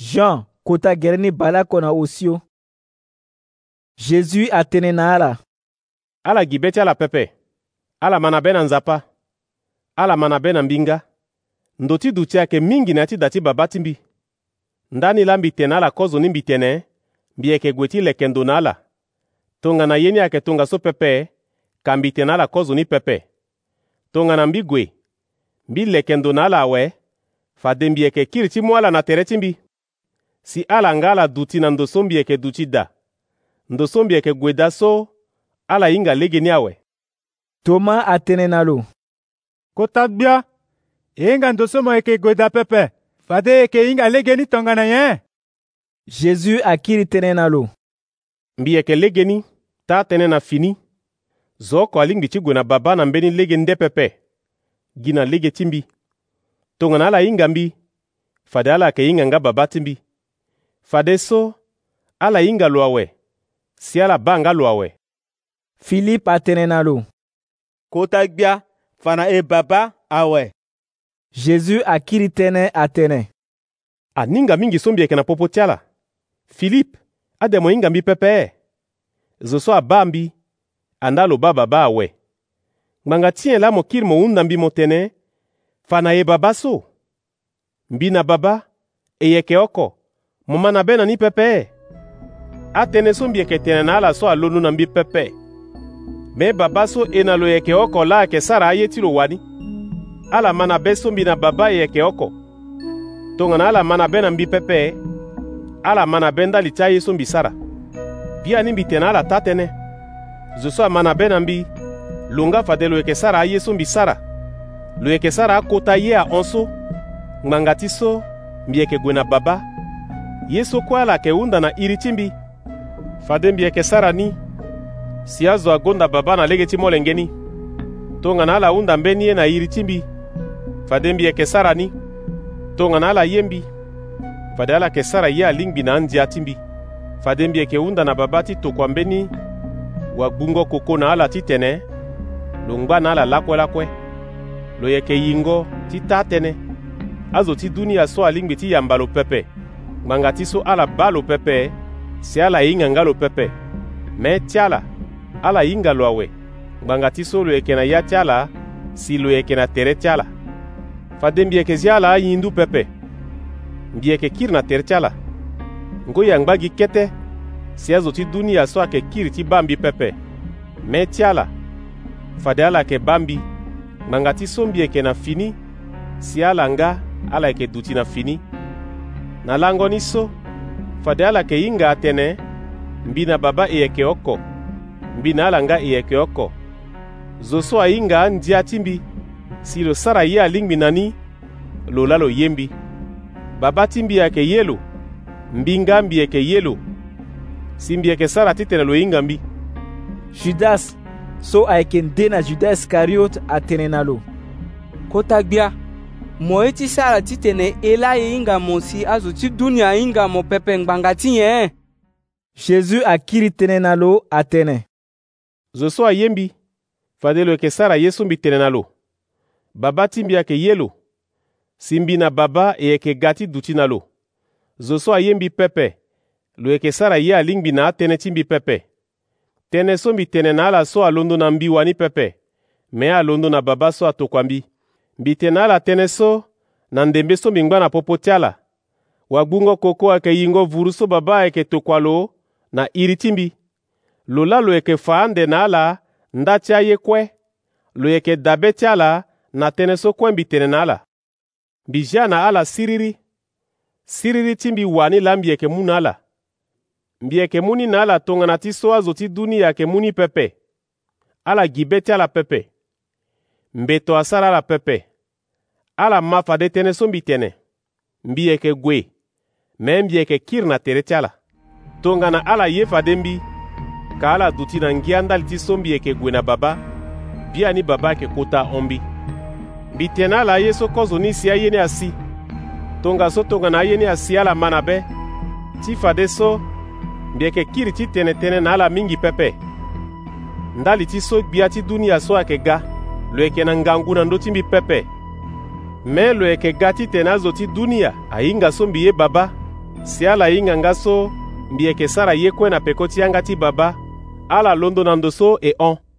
Jean kota gɛrɛ ni bala kɔnɔ o sio jésus atene na ala ala gi be ti ala pepe ala mana be na nzapa ala mana be na mbinga ndo ti duti ayeke mingi na ya ti da ti baba ti mbi ndani la mbitene ala kozo ni mbitene mbi yeke gue ti leke ndo na ala tongana ye ni ayeke tongaso pepe ka mbitene ala kozo ni pepe tongana mbi gue mbi leke ndo na ala awe fa de mbi yeke kiri ti mu ala na tere ti mbi si ala nga ala duti na ndo so mbieke duti da ndo so mbieke gue da so ala hinga lege ni awe toma atënë na lo kota gbia e hinga ndo so mo yeke gue pepe fade yeke hinga lege ni tongana nyen jésus akiri tënë na lo mbi yeke lege ni ta atënë na fini zo oko alingbi ti gue na babâ na mbeni lege nde pepe gi na lege ti mbi tongana ala hinga mbi fade ala yeke hinga nga babâ ti mbi fade so ala hinga lo awe si ala ba nga lo awe filipe atene na lo kota gbia fa na e baba awe jésus akiri tënë atene aninga mingi so mbieke na popo ti ala filipe ade mo hinga mbi pepe e. zo so abâ mbi andaa lo ba baba awe ngbanga ti en la mo kiri mo hunda mbi mo tene fa na e baba so mbi na baba e yeke oko mo ma na be na ni pɛpɛɛ atene so mbieke tene na ala so alonu na mbi pɛpɛɛ me baba so e na lo yeke oko la ayeke sara aye ti lo wani ala ma na be so mbi na baba e yeke oko tongana ala ma na be na mbi pɛpɛɛ ala ma na be ndali ti aye so mbi sara bia ni mbi tene ala ta tënë zo so ama na be na mbi lo nga fade lo yeke sara aye so mbi sara lo yeke sara akota ye ahon so ngbanga ti so mbi yeke gue na baba Yesu yeke keunda na iri mbi yeke sara sarani si azo agonda baba na lege ti molenge ni tongana ala hunda mbeni ye na iri ti mbi fade mbi yeke sara ni tongana ala ye mbi fade ala yeke sara ye alingbi na andia ti mbi fade mbi yeke hunda na baba ti tokua mbeni wagbungo koko na ala titene lo ngba na ala lakue-lakue lo yeke yingo ti tâ tënë azo ti dunia so alingbi ti yamba lo pepe ngbanga ti so ala baa lo pepe si ala hinga nga lo pepe mê ti ala ala hinga lo awe ngbanga ti so lo yeke na ya ti ala si lo yeke na tere ti ala fa de mbi yeke zi ala ayi ndu pepe mbi yeke kiri na tere ti ala ngoi yangba gi kete si azo ti dunia so ayeke kiri ti bambi pepe mê ti ala fa de ala yeke bambi ngbanga ti so mbi yeke na fini si ala nga ala yeke duti na fini na langoni so fade ala yeke hinga atene mbi na babâ e yeke oko mbi na ala nga e yeke oko zo so ahinga andia ti mbi si lo sara ye alingbi na ni lo la lo ye mbi babâ ti mbi yeke ye lo mbi nga mbi yeke ye lo si mbi yeke sara titene lo hinga mbi judas so ayeke nde na judas iskariote atene na lo kota gbia mo e ti sara ti tene e la e hingamo si azo ti dunia hingamo pepengbanga ti nyen jésus akiri tënë na lo atënë zo so ayembi fade lo yeke sara ye so mbi tene na lo babâ ti mbi ayeke ye lo si mbi na babâ e yeke ga ti duti na lo zo so ayembi pepe lo yeke sara ye alingbi na atënë ti mbi pepe tënë so mbi tene na ala so alondo na mbi wani pepe me alondo na babâ so atokua mbi mbite na ala tënë so na ndembe so mingba na popo ti ala wagbú ngo koko ayeke yingo vuru so babâ ayeke tokua lo na iri ti mbi lo la lo yeke faa ndena ala nda ti aye kue lo yeke dabe ti ala na tënë so kue mbi tene na ala mbi zia na ala siriri siriri ti mbi wani la mbi yeke mu na ala mbi yeke mu ni na ala tongana ti so azo ti dunia yeke mu ni pepe ala gi be ti ala pepe mbeto asara ala pepe ala m mafa de tẽnẽ sõm bɩ tẽnẽ n bɩ yɛkɛ goe mɛ n bɩ yɛkɛ kɩr na tere tɛla tongana ala yefa den bɩ ka ala duti na n gɩa ndali tɩ sõm bɩ e yɛkɛ goe na baba bia ni baba yɛkɛ kota ɔn bɩ bɩ tẽnɛ ala a ye so kɔzo ninsi a yeni a si tonga so tongana a yeni a si ala mana bɛ tɩ fa de so n bɩ yɛkɛ kɩr tɩ tẽnɛ-tẽnɛ na ala mingi pɛpɛ ndali tɩ so gbia tɩ duniɲa so a kɛ ga lo yɛkɛ na ngangu na ndotĩ bɩ pɛpɛ me lo yeke ga titene azo ti dunia ahinga so mbi ye babâ si ala hinga nga so mbi yeke sara ye kue na peko ti yanga ti babâ ala londo na ndo so e hon